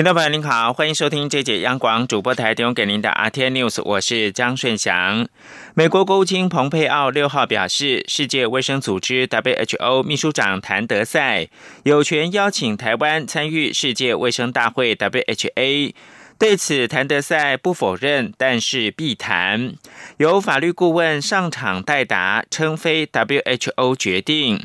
听众朋友您好，欢迎收听这节央广主播台提供给您的 RT News，我是张顺祥。美国国务卿蓬佩奥六号表示，世界卫生组织 WHO 秘书长谭德赛有权邀请台湾参与世界卫生大会 （WHA）。对此，谭德赛不否认，但是必谈。由法律顾问上场代答，称非 WHO 决定。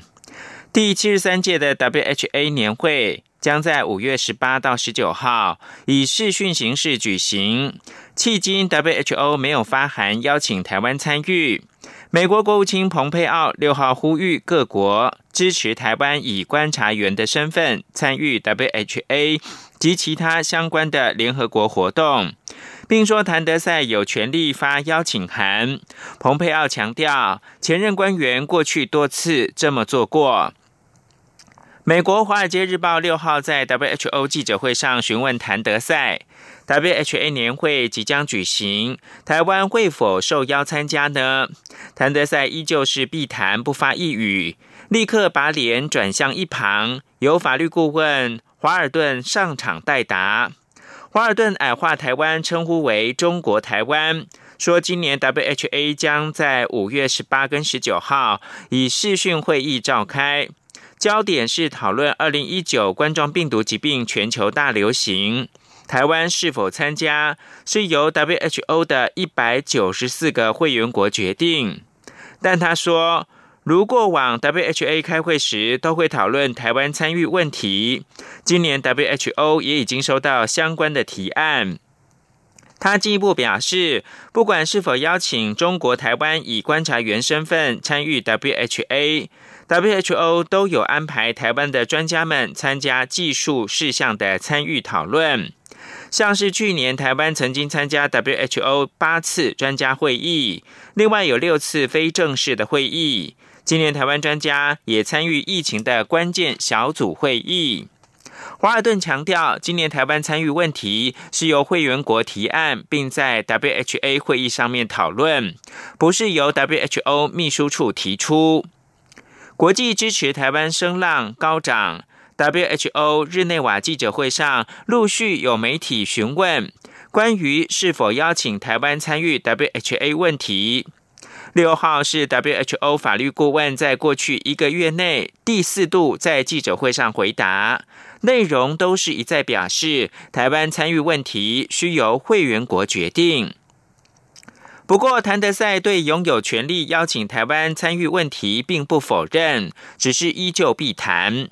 第七十三届的 WHA 年会。将在五月十八到十九号以视讯形式举行。迄今，WHO 没有发函邀请台湾参与。美国国务卿蓬佩奥六号呼吁各国支持台湾以观察员的身份参与 WHA 及其他相关的联合国活动，并说谭德赛有权利发邀请函。蓬佩奥强调，前任官员过去多次这么做过。美国《华尔街日报》六号在 WHO 记者会上询问谭德赛，WHA 年会即将举行，台湾会否受邀参加呢？谭德赛依旧是避谈不发一语，立刻把脸转向一旁，由法律顾问华尔顿上场代答。华尔顿矮化台湾，称呼为中国台湾，说今年 WHA 将在五月十八跟十九号以视讯会议召开。焦点是讨论二零一九冠状病毒疾病全球大流行，台湾是否参加是由 WHO 的一百九十四个会员国决定。但他说，如过往 WHA 开会时都会讨论台湾参与问题，今年 WHO 也已经收到相关的提案。他进一步表示，不管是否邀请中国台湾以观察员身份参与 WHA。WHO 都有安排台湾的专家们参加技术事项的参与讨论，像是去年台湾曾经参加 WHO 八次专家会议，另外有六次非正式的会议。今年台湾专家也参与疫情的关键小组会议。华尔顿强调，今年台湾参与问题是由会员国提案，并在 WHA 会议上面讨论，不是由 WHO 秘书处提出。国际支持台湾声浪高涨，WHO 日内瓦记者会上陆续有媒体询问关于是否邀请台湾参与 WHA 问题。六号是 WHO 法律顾问在过去一个月内第四度在记者会上回答，内容都是一再表示台湾参与问题需由会员国决定。不过，谭德赛对拥有权利邀请台湾参与问题并不否认，只是依旧必谈。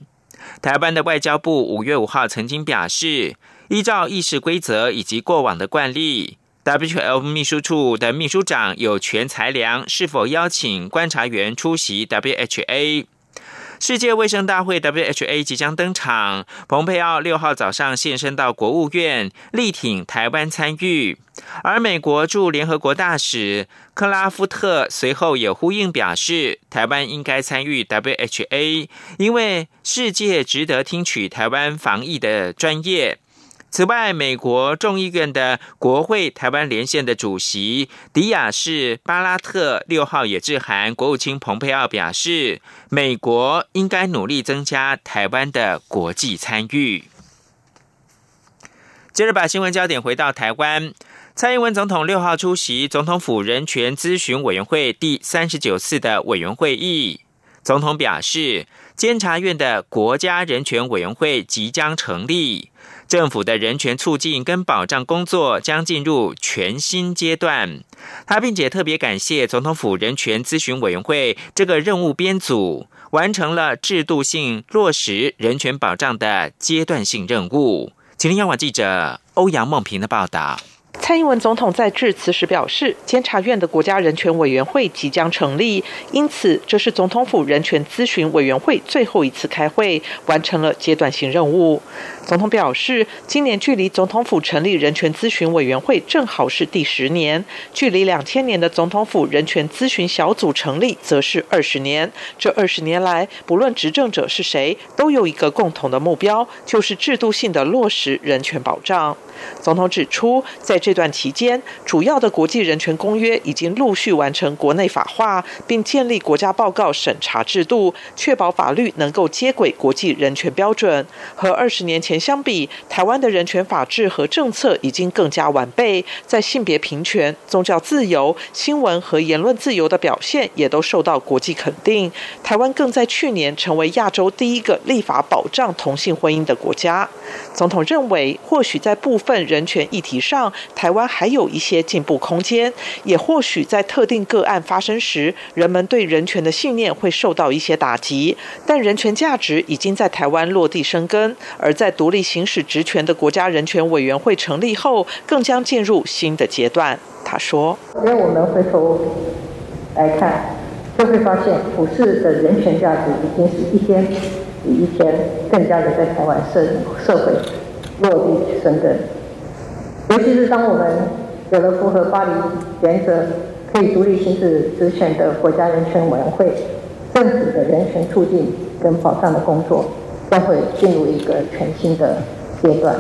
台湾的外交部五月五号曾经表示，依照议事规则以及过往的惯例，WHL 秘书处的秘书长有权裁量是否邀请观察员出席 WHA。世界卫生大会 （WHA） 即将登场，蓬佩奥六号早上现身到国务院，力挺台湾参与。而美国驻联合国大使克拉夫特随后也呼应表示，台湾应该参与 WHA，因为世界值得听取台湾防疫的专业。此外，美国众议院的国会台湾连线的主席迪亚士巴拉特六号也致函国务卿蓬佩奥，表示美国应该努力增加台湾的国际参与。接着，把新闻焦点回到台湾，蔡英文总统六号出席总统府人权咨询委员会第三十九次的委员会议，总统表示，监察院的国家人权委员会即将成立。政府的人权促进跟保障工作将进入全新阶段。他并且特别感谢总统府人权咨询委员会这个任务编组，完成了制度性落实人权保障的阶段性任务。请听央广记者欧阳梦平的报道。蔡英文总统在致辞时表示，监察院的国家人权委员会即将成立，因此这是总统府人权咨询委员会最后一次开会，完成了阶段性任务。总统表示，今年距离总统府成立人权咨询委员会正好是第十年，距离两千年的总统府人权咨询小组成立则是二十年。这二十年来，不论执政者是谁，都有一个共同的目标，就是制度性的落实人权保障。总统指出，在这段期间，主要的国际人权公约已经陆续完成国内法化，并建立国家报告审查制度，确保法律能够接轨国际人权标准。和二十年前相比，台湾的人权法制和政策已经更加完备，在性别平权、宗教自由、新闻和言论自由的表现也都受到国际肯定。台湾更在去年成为亚洲第一个立法保障同性婚姻的国家。总统认为，或许在部分人权议题上，台湾还有一些进步空间，也或许在特定个案发生时，人们对人权的信念会受到一些打击。但人权价值已经在台湾落地生根，而在独立行使职权的国家人权委员会成立后，更将进入新的阶段。他说：“因为我们回头来看，就会发现普世的人权价值已经是一天比一天更加的在台湾社社会落地生根。”尤其是当我们有了符合巴黎原则、可以独立行使职权的国家人权委员会，政府的人权促进跟保障的工作将会进入一个全新的阶段。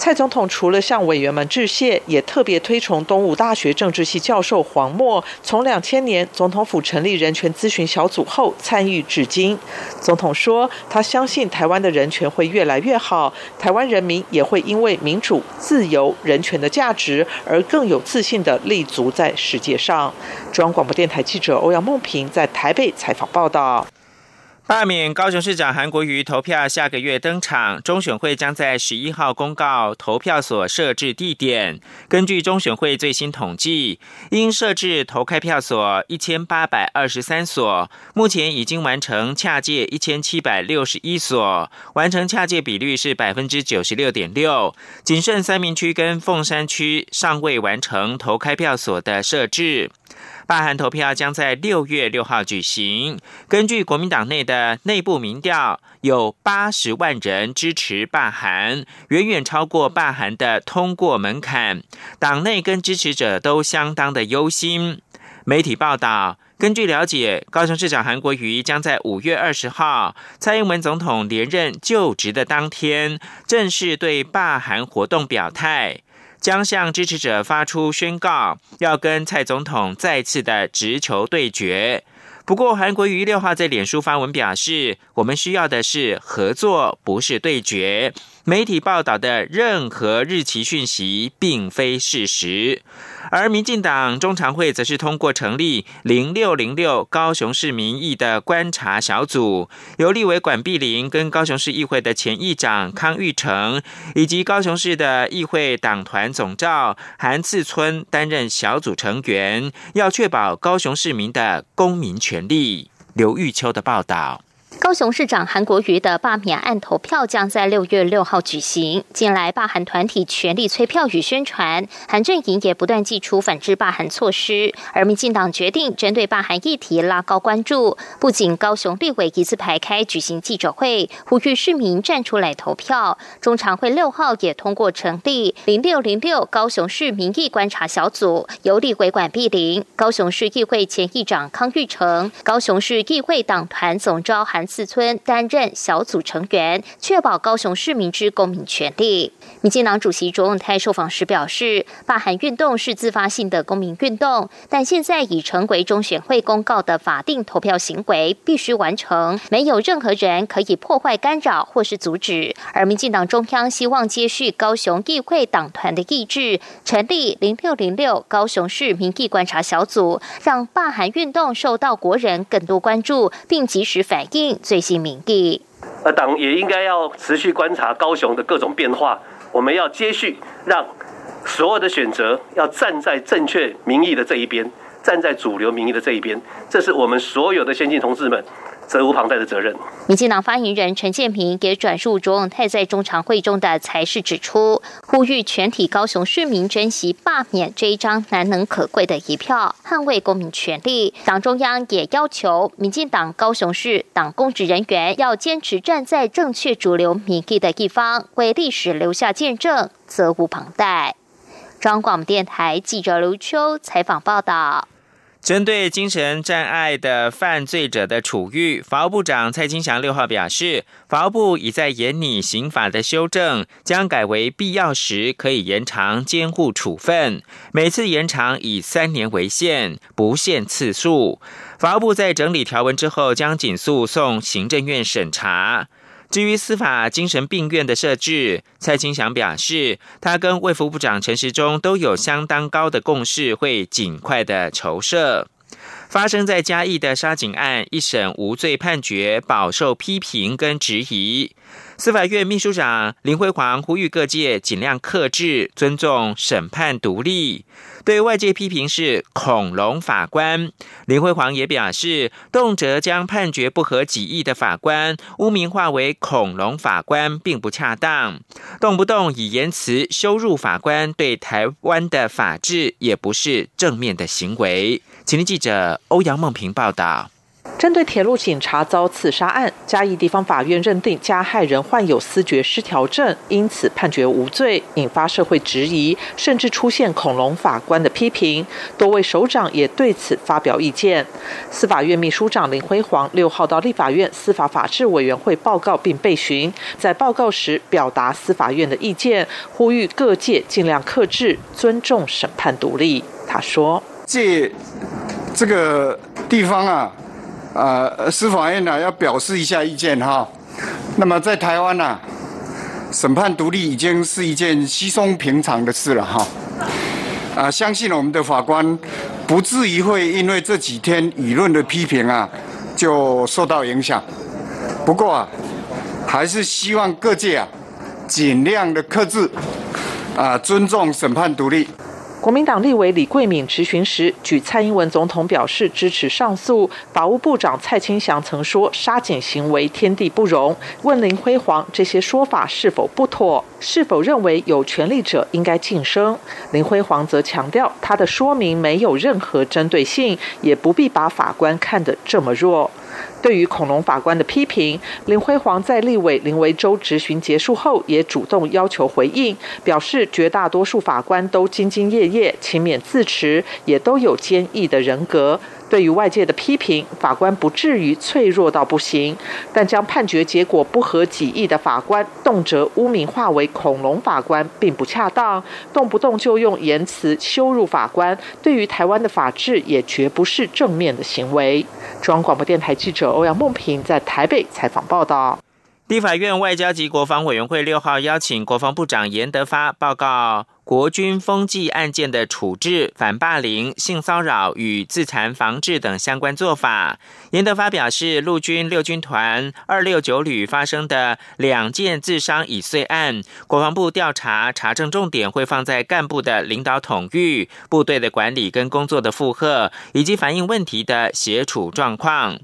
蔡总统除了向委员们致谢，也特别推崇东吴大学政治系教授黄默，从两千年总统府成立人权咨询小组后参与至今。总统说，他相信台湾的人权会越来越好，台湾人民也会因为民主、自由、人权的价值而更有自信地立足在世界上。中央广播电台记者欧阳梦平在台北采访报道。罢免高雄市长韩国瑜投票下个月登场，中选会将在十一号公告投票所设置地点。根据中选会最新统计，应设置投开票所一千八百二十三所，目前已经完成洽界一千七百六十一所，完成洽界比率是百分之九十六点六。仅剩三明区跟凤山区尚未完成投开票所的设置。罢韩投票将在六月六号举行。根据国民党内的内部民调，有八十万人支持罢韩，远远超过罢韩的通过门槛。党内跟支持者都相当的忧心。媒体报道，根据了解，高雄市长韩国瑜将在五月二十号，蔡英文总统连任就职的当天，正式对罢韩活动表态。将向支持者发出宣告，要跟蔡总统再次的直球对决。不过，韩国瑜六号在脸书发文表示：“我们需要的是合作，不是对决。”媒体报道的任何日期讯息并非事实。而民进党中常会则是通过成立零六零六高雄市民意的观察小组，由立委管碧玲跟高雄市议会的前议长康玉成，以及高雄市的议会党团总召韩次村担任小组成员，要确保高雄市民的公民权利。刘玉秋的报道。高雄市长韩国瑜的罢免案投票将在六月六号举行。近来罢韩团体全力催票与宣传，韩阵营也不断祭出反制罢韩措施。而民进党决定针对罢韩议题拉高关注，不仅高雄立委一字排开举行记者会，呼吁市民站出来投票。中常会六号也通过成立零六零六高雄市民意观察小组，由立委管碧玲、高雄市议会前议长康玉成、高雄市议会党团总召韩。四村担任小组成员，确保高雄市民之公民权利。民进党主席卓永泰受访时表示，罢韩运动是自发性的公民运动，但现在已成为中选会公告的法定投票行为，必须完成，没有任何人可以破坏、干扰或是阻止。而民进党中央希望接续高雄议会党团的意志，成立零六零六高雄市民意观察小组，让罢韩运动受到国人更多关注，并及时反映。最新民意，呃，党也应该要持续观察高雄的各种变化。我们要接续让所有的选择要站在正确民意的这一边，站在主流民意的这一边。这是我们所有的先进同志们责无旁贷的责任。民进党发言人陈建平也转述卓永泰在中常会中的才是指出，呼吁全体高雄市民珍惜罢免这一张难能可贵的一票，捍卫公民权利。党中央也要求民进党高雄市党公职人员要坚持站在正确主流民意的一方，为历史留下见证，责无旁贷。中央广电台记者刘秋采访报道。针对精神障碍的犯罪者的处遇，法务部长蔡金祥六号表示，法务部已在研拟刑法的修正，将改为必要时可以延长监护处分，每次延长以三年为限，不限次数。法务部在整理条文之后，将紧速送行政院审查。至于司法精神病院的设置，蔡清祥表示，他跟卫福部长陈时中都有相当高的共识，会尽快的筹设。发生在嘉义的杀警案一审无罪判决，饱受批评跟质疑。司法院秘书长林辉煌呼吁各界尽量克制，尊重审判独立。对外界批评是“恐龙法官”，林辉煌也表示，动辄将判决不合己意的法官污名化为“恐龙法官”并不恰当，动不动以言辞羞辱法官，对台湾的法治也不是正面的行为。请听记者欧阳梦平报道。针对铁路警察遭刺杀案，嘉义地方法院认定加害人患有思觉失调症，因此判决无罪，引发社会质疑，甚至出现“恐龙法官”的批评。多位首长也对此发表意见。司法院秘书长林辉煌六号到立法院司法法制委员会报告并备询，在报告时表达司法院的意见，呼吁各界尽量克制，尊重审判独立。他说：“借这个地方啊。”啊，司法院呢要表示一下意见哈。那么在台湾呢，审判独立已经是一件稀松平常的事了哈。啊，相信我们的法官不至于会因为这几天舆论的批评啊，就受到影响。不过啊，还是希望各界啊，尽量的克制，啊，尊重审判独立。国民党立委李桂敏质询时，举蔡英文总统表示支持上诉。法务部长蔡清祥曾说杀警行为天地不容。问林辉煌这些说法是否不妥，是否认为有权力者应该晋升？林辉煌则强调他的说明没有任何针对性，也不必把法官看得这么弱。对于恐龙法官的批评，林辉煌在立委林维洲质询结束后，也主动要求回应，表示绝大多数法官都兢兢业业、勤勉自持，也都有坚毅的人格。对于外界的批评，法官不至于脆弱到不行，但将判决结果不合己意的法官动辄污名化为“恐龙法官”，并不恰当。动不动就用言辞羞辱法官，对于台湾的法治也绝不是正面的行为。中央广播电台记者欧阳梦平在台北采访报道。立法院外交及国防委员会六号邀请国防部长严德发报告国军风纪案件的处置、反霸凌、性骚扰与自残防治等相关做法。严德发表示，陆军六军团二六九旅发生的两件自伤已遂案，国防部调查查证重点会放在干部的领导统御、部队的管理跟工作的负荷，以及反映问题的协处状况。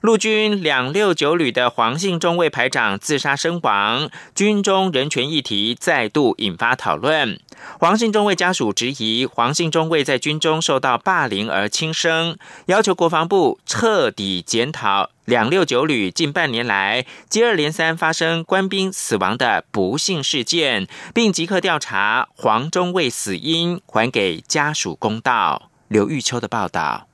陆军两六九旅的黄姓中尉排长自杀身亡，军中人权议题再度引发讨论。黄姓中尉家属质疑黄姓中尉在军中受到霸凌而轻生，要求国防部彻底检讨两六九旅近半年来接二连三发生官兵死亡的不幸事件，并即刻调查黄中尉死因，还给家属公道。刘玉秋的报道。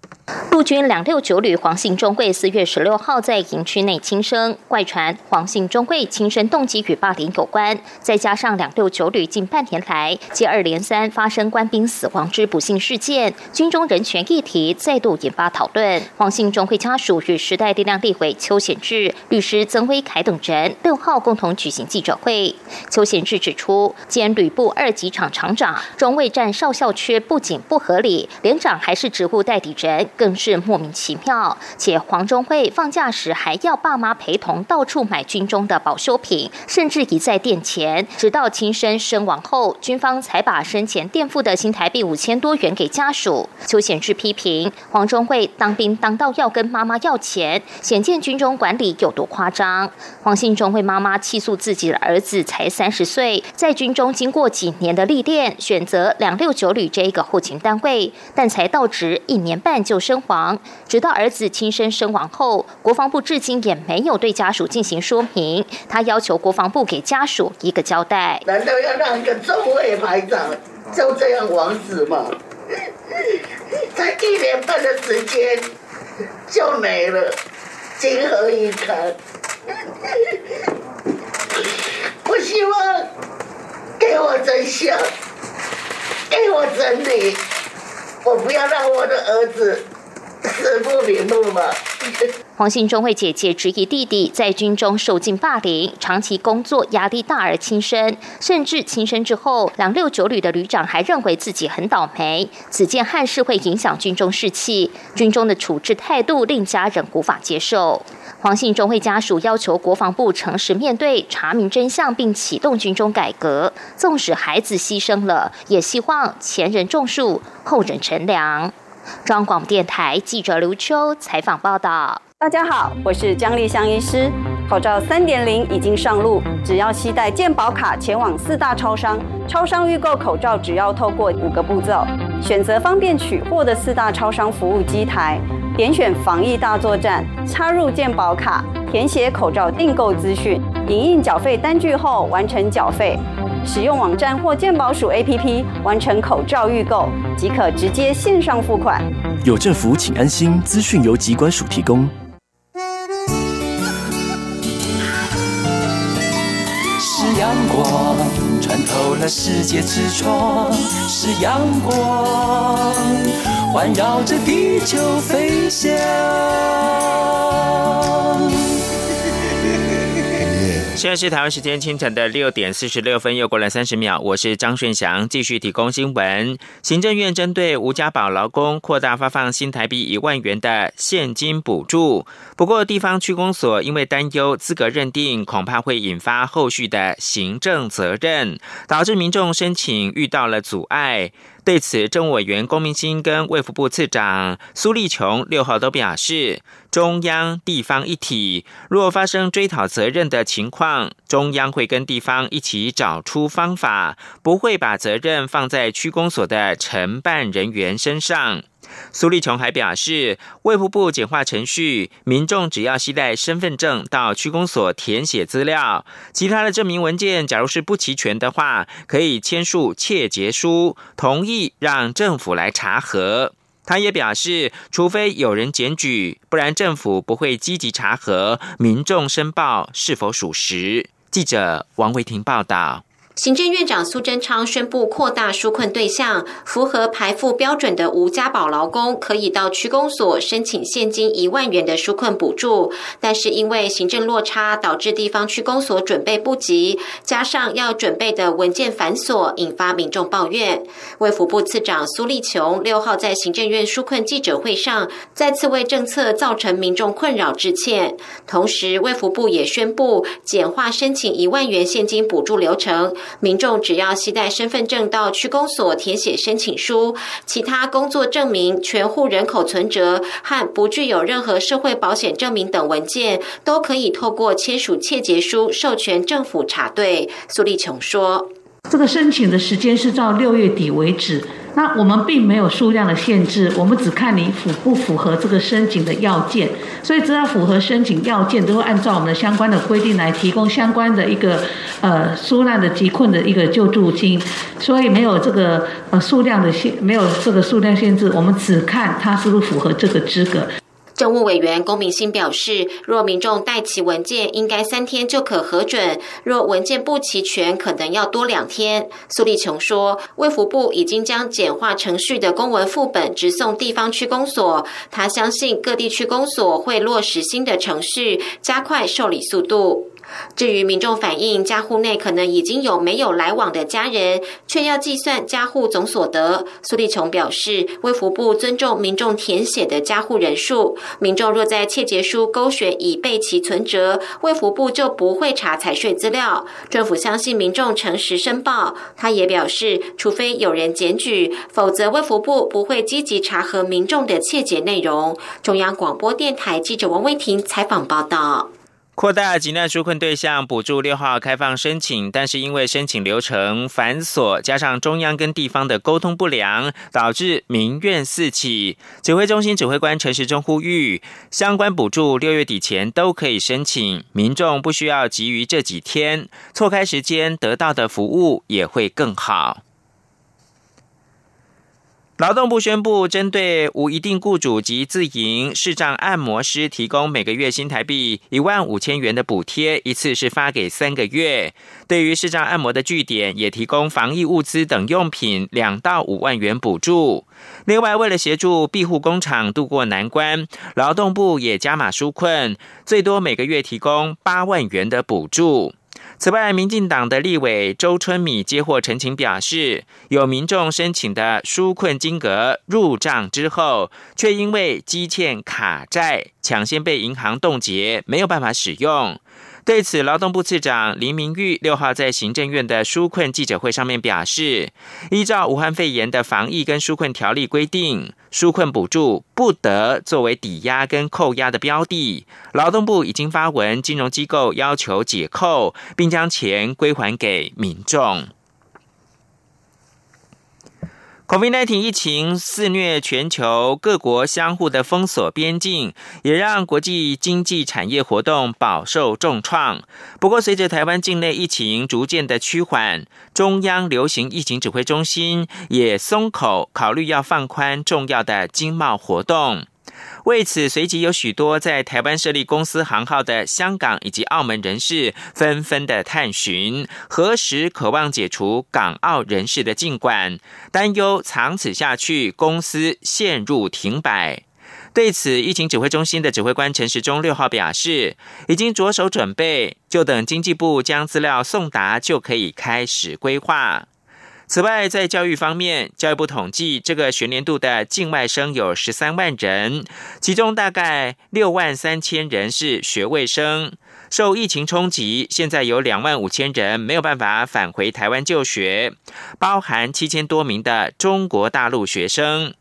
陆军两六九旅黄姓中尉四月十六号在营区内轻生，怪传黄姓中尉轻生动机与霸凌有关。再加上两六九旅近半年来接二连三发生官兵死亡之不幸事件，军中人权议题再度引发讨论。黄姓中尉家属与时代力量立委邱显志、律师曾威凯等人六号共同举行记者会。邱显志指出，兼旅部二级厂厂长中尉占少校缺不仅不合理，连长还是职务代理人。更是莫名其妙。且黄忠慧放假时还要爸妈陪同到处买军中的保修品，甚至一再垫钱，直到亲生身亡后，军方才把生前垫付的新台币五千多元给家属。邱显志批评黄忠慧当兵当到要跟妈妈要钱，显见军中管理有多夸张。黄信中慧妈妈气诉自己的儿子才三十岁，在军中经过几年的历练，选择两六九旅这一个后勤单位，但才到职一年半就身亡。直到儿子亲身身亡后，国防部至今也没有对家属进行说明。他要求国防部给家属一个交代。难道要让一个中尉排长就这样亡死吗？才一年半的时间就没了，情何以堪？我希望给我真相，给我真理，我不要让我的儿子 不瞑目嘛。黄信中为姐姐质疑弟弟在军中受尽霸凌，长期工作压力大而轻生，甚至轻生之后，两六九旅的旅长还认为自己很倒霉，此件憾事会影响军中士气，军中的处置态度令家人无法接受。黄信中会家属要求国防部诚实面对，查明真相，并启动军中改革。纵使孩子牺牲了，也希望前人种树，后人乘凉。中央广播电台记者刘秋采访报道。大家好，我是江丽香医师。口罩三点零已经上路，只要携带健保卡前往四大超商，超商预购口罩只要透过五个步骤：选择方便取货的四大超商服务机台，点选防疫大作战，插入健保卡，填写口罩订购资讯，影印缴费单据后完成缴费，使用网站或健保署 APP 完成口罩预购，即可直接线上付款。有政府，请安心。资讯由机关署提供。是阳光穿透了世界之窗，是阳光环绕着地球飞翔。现在是台湾时间清晨的六点四十六分，又过了三十秒。我是张顺祥，继续提供新闻。行政院针对吴家宝劳工扩大发放新台币一万元的现金补助，不过地方区公所因为担忧资格认定恐怕会引发后续的行政责任，导致民众申请遇到了阻碍。对此，政务委员龚明鑫跟卫福部次长苏立琼六号都表示，中央地方一体，若发生追讨责任的情况，中央会跟地方一起找出方法，不会把责任放在区公所的承办人员身上。苏立琼还表示，卫福部简化程序，民众只要携带身份证到区公所填写资料，其他的证明文件假如是不齐全的话，可以签署切结书，同意让政府来查核。他也表示，除非有人检举，不然政府不会积极查核民众申报是否属实。记者王维婷报道。行政院长苏贞昌宣布扩大纾困对象，符合排付标准的无家保劳工可以到区公所申请现金一万元的纾困补助。但是因为行政落差，导致地方区公所准备不及，加上要准备的文件繁琐，引发民众抱怨。卫福部次长苏立琼六号在行政院纾困记者会上，再次为政策造成民众困扰致歉。同时，卫福部也宣布简化申请一万元现金补助流程。民众只要携带身份证到区公所填写申请书，其他工作证明、全户人口存折和不具有任何社会保险证明等文件，都可以透过签署切结书授权政府查对。苏立琼说：“这个申请的时间是到六月底为止。”那我们并没有数量的限制，我们只看你符不符合这个申请的要件，所以只要符合申请要件，都会按照我们的相关的规定来提供相关的一个呃纾难的急困的一个救助金，所以没有这个呃数量的限，没有这个数量限制，我们只看他是不是符合这个资格。政务委员龚明鑫表示，若民众带齐文件，应该三天就可核准；若文件不齐全，可能要多两天。苏立琼说，卫福部已经将简化程序的公文副本直送地方区公所，他相信各地区公所会落实新的程序，加快受理速度。至于民众反映家户内可能已经有没有来往的家人，却要计算家户总所得，苏立琼表示，卫福部尊重民众填写的家户人数，民众若在切结书勾选已备其存折，卫福部就不会查财税资料。政府相信民众诚实申报。他也表示，除非有人检举，否则卫福部不会积极查核民众的切结内容。中央广播电台记者王威婷采访报道。扩大急难纾困对象补助六号开放申请，但是因为申请流程繁琐，加上中央跟地方的沟通不良，导致民怨四起。指挥中心指挥官陈时中呼吁，相关补助六月底前都可以申请，民众不需要急于这几天，错开时间得到的服务也会更好。劳动部宣布，针对无一定雇主及自营视障按摩师，提供每个月新台币一万五千元的补贴，一次是发给三个月。对于视障按摩的据点，也提供防疫物资等用品两到五万元补助。另外，为了协助庇护工厂渡过难关，劳动部也加码纾困，最多每个月提供八万元的补助。此外，民进党的立委周春米接获陈情，表示有民众申请的纾困金额入账之后，却因为积欠卡债，抢先被银行冻结，没有办法使用。对此，劳动部次长林明玉六号在行政院的纾困记者会上面表示，依照武汉肺炎的防疫跟纾困条例规定，纾困补助不得作为抵押跟扣押的标的。劳动部已经发文，金融机构要求解扣，并将钱归还给民众。COVID-19 疫情肆虐全球，各国相互的封锁边境，也让国际经济产业活动饱受重创。不过，随着台湾境内疫情逐渐的趋缓，中央流行疫情指挥中心也松口，考虑要放宽重要的经贸活动。为此，随即有许多在台湾设立公司行号的香港以及澳门人士纷纷的探寻，何时渴望解除港澳人士的禁管，担忧长此下去，公司陷入停摆。对此，疫情指挥中心的指挥官陈时中六号表示，已经着手准备，就等经济部将资料送达，就可以开始规划。此外，在教育方面，教育部统计，这个学年度的境外生有十三万人，其中大概六万三千人是学位生。受疫情冲击，现在有两万五千人没有办法返回台湾就学，包含七千多名的中国大陆学生。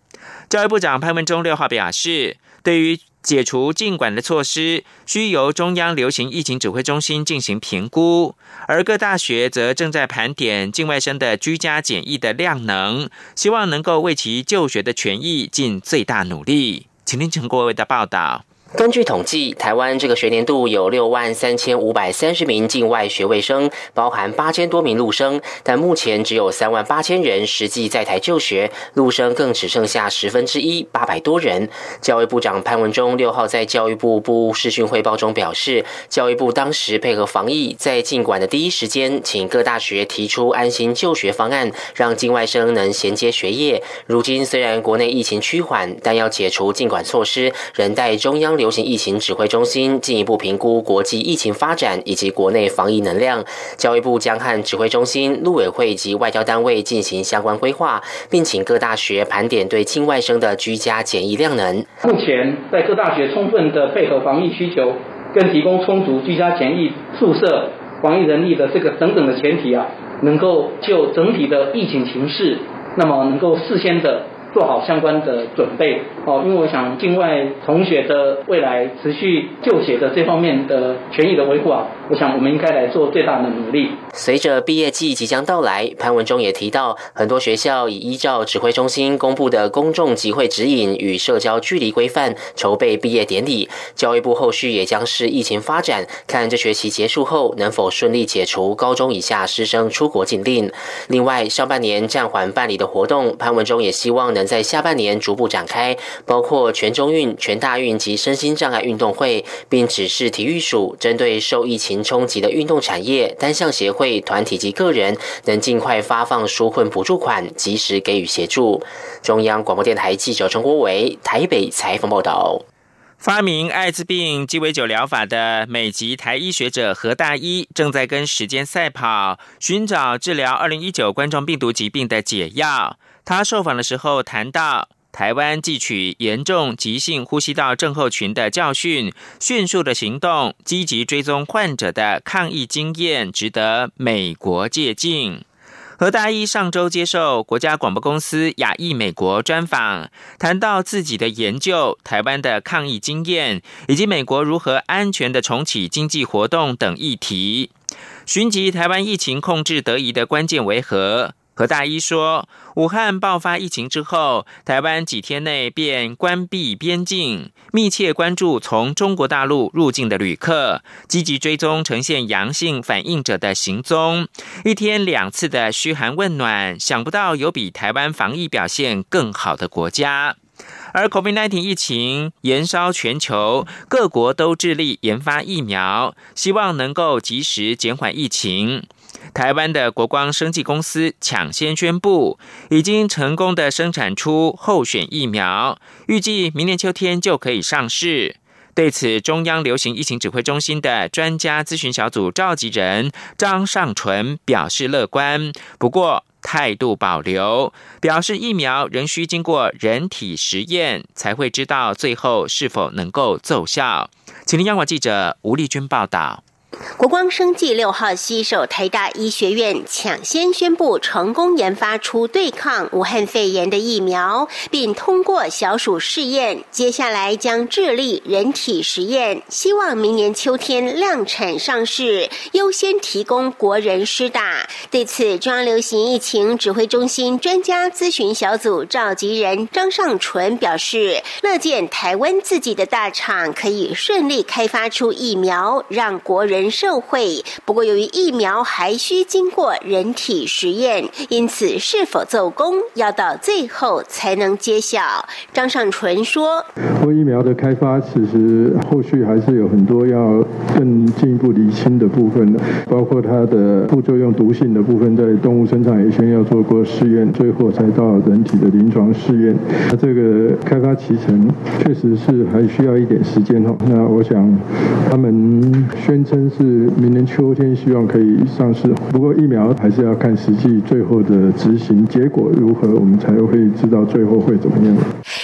教育部长潘文忠六号表示，对于解除禁管的措施需由中央流行疫情指挥中心进行评估，而各大学则正在盘点境外生的居家检疫的量能，希望能够为其就学的权益尽最大努力。请听陈国伟的报道。根据统计，台湾这个学年度有六万三千五百三十名境外学位生，包含八千多名陆生，但目前只有三万八千人实际在台就学，陆生更只剩下十分之一，八百多人。教育部长潘文忠六号在教育部部务视讯汇报中表示，教育部当时配合防疫，在尽管的第一时间，请各大学提出安心就学方案，让境外生能衔接学业。如今虽然国内疫情趋缓，但要解除进管措施，仍待中央流流行疫情指挥中心进一步评估国际疫情发展以及国内防疫能量。教育部将和指挥中心、陆委会及外交单位进行相关规划，并请各大学盘点对境外生的居家检疫量能。目前在各大学充分的配合防疫需求，跟提供充足居家检疫宿舍、防疫人力的这个等等的前提啊，能够就整体的疫情形势，那么能够事先的。做好相关的准备哦，因为我想境外同学的未来持续就学的这方面的权益的维护啊，我想我们应该来做最大的努力。随着毕业季即将到来，潘文中也提到，很多学校已依照指挥中心公布的公众集会指引与社交距离规范筹备毕业典礼。教育部后续也将视疫情发展，看这学期结束后能否顺利解除高中以下师生出国禁令。另外，上半年暂缓办理的活动，潘文中也希望能。在下半年逐步展开，包括全中运、全大运及身心障碍运动会，并指示体育署针对受疫情冲击的运动产业、单项协会、团体及个人，能尽快发放纾困补助款，及时给予协助。中央广播电台记者陈国伟台北采访报道。发明艾滋病鸡尾酒疗法的美籍台医学者何大一，正在跟时间赛跑，寻找治疗二零一九冠状病毒疾病的解药。他受访的时候谈到，台湾汲取严重急性呼吸道症候群的教训，迅速的行动，积极追踪患者的抗疫经验，值得美国借鉴。何大一上周接受国家广播公司亚裔美国专访，谈到自己的研究、台湾的抗疫经验，以及美国如何安全的重启经济活动等议题。寻及台湾疫情控制得宜的关键为何？何大一说，武汉爆发疫情之后，台湾几天内便关闭边境，密切关注从中国大陆入境的旅客，积极追踪呈现阳性反应者的行踪，一天两次的嘘寒问暖，想不到有比台湾防疫表现更好的国家。而 COVID-19 疫情延烧全球，各国都致力研发疫苗，希望能够及时减缓疫情。台湾的国光生技公司抢先宣布，已经成功的生产出候选疫苗，预计明年秋天就可以上市。对此，中央流行疫情指挥中心的专家咨询小组召集人张尚淳表示乐观，不过态度保留，表示疫苗仍需经过人体实验，才会知道最后是否能够奏效。请听央广记者吴丽君报道。国光生技六号携手台大医学院，抢先宣布成功研发出对抗武汉肺炎的疫苗，并通过小鼠试验。接下来将致力人体实验，希望明年秋天量产上市，优先提供国人施打。对此，中央流行疫情指挥中心专家咨询小组召集人张尚纯表示，乐见台湾自己的大厂可以顺利开发出疫苗，让国人。受惠，不过由于疫苗还需经过人体实验，因此是否奏功要到最后才能揭晓。张尚纯说：“过疫苗的开发，其实后续还是有很多要更进一步厘清的部分的，包括它的副作用、毒性的部分，在动物身上也先要做过试验，最后才到人体的临床试验。那这个开发期程确实是还需要一点时间哦。那我想他们宣称。”是明年秋天希望可以上市，不过疫苗还是要看实际最后的执行结果如何，我们才会知道最后会怎么样。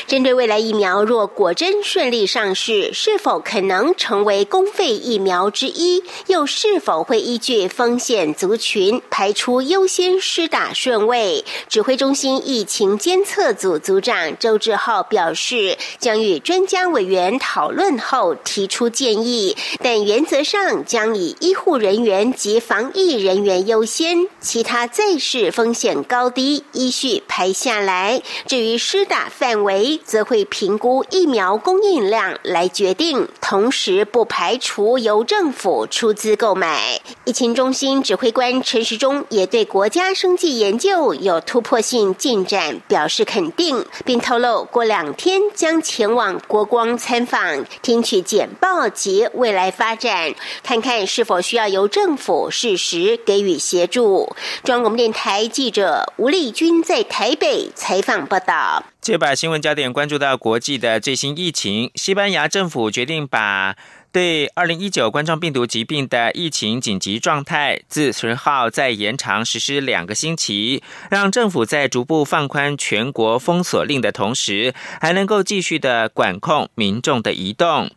针对未来疫苗若果真顺利上市，是否可能成为公费疫苗之一？又是否会依据风险族群排出优先施打顺位？指挥中心疫情监测组组长周志浩表示，将与专家委员讨论后提出建议，但原则上将。将以医护人员及防疫人员优先，其他再视风险高低依序排下来。至于施打范围，则会评估疫苗供应量来决定，同时不排除由政府出资购买。疫情中心指挥官陈时中也对国家生计研究有突破性进展表示肯定，并透露过两天将前往国光参访，听取简报及未来发展，看看。看是否需要由政府适时给予协助。中央广播电台记者吴丽君在台北采访报道。接把新闻焦点关注到国际的最新疫情，西班牙政府决定把。对二零一九冠状病毒疾病的疫情紧急状态，自十号再延长实施两个星期，让政府在逐步放宽全国封锁令的同时，还能够继续的管控民众的移动。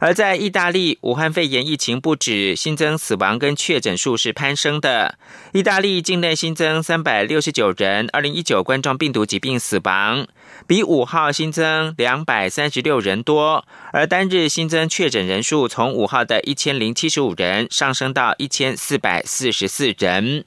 而在意大利，武汉肺炎疫情不止，新增死亡跟确诊数是攀升的。意大利境内新增三百六十九人二零一九冠状病毒疾病死亡。比五号新增两百三十六人多，而单日新增确诊人数从五号的一千零七十五人上升到一千四百四十四人。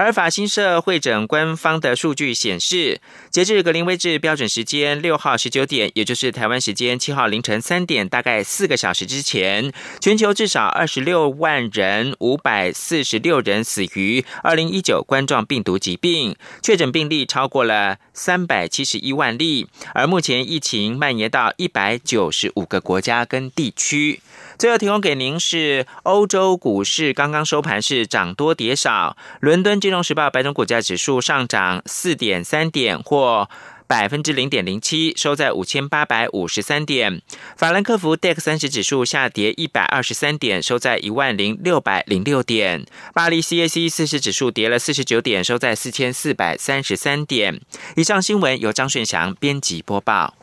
而法新社会诊官方的数据显示，截至格林威治标准时间六号十九点，也就是台湾时间七号凌晨三点，大概四个小时之前，全球至少二十六万人五百四十六人死于二零一九冠状病毒疾病，确诊病例超过了三百七十一万例，而目前疫情蔓延到一百九十五个国家跟地区。最后提供给您是欧洲股市刚刚收盘是涨多跌少，伦敦金融时报白种股价指数上涨四点三点或。百分之零点零七，收在五千八百五十三点。法兰克福 DAX 三十指数下跌一百二十三点，收在一万零六百零六点。巴黎 CAC 四十指数跌了四十九点，收在四千四百三十三点。以上新闻由张顺祥编辑播报。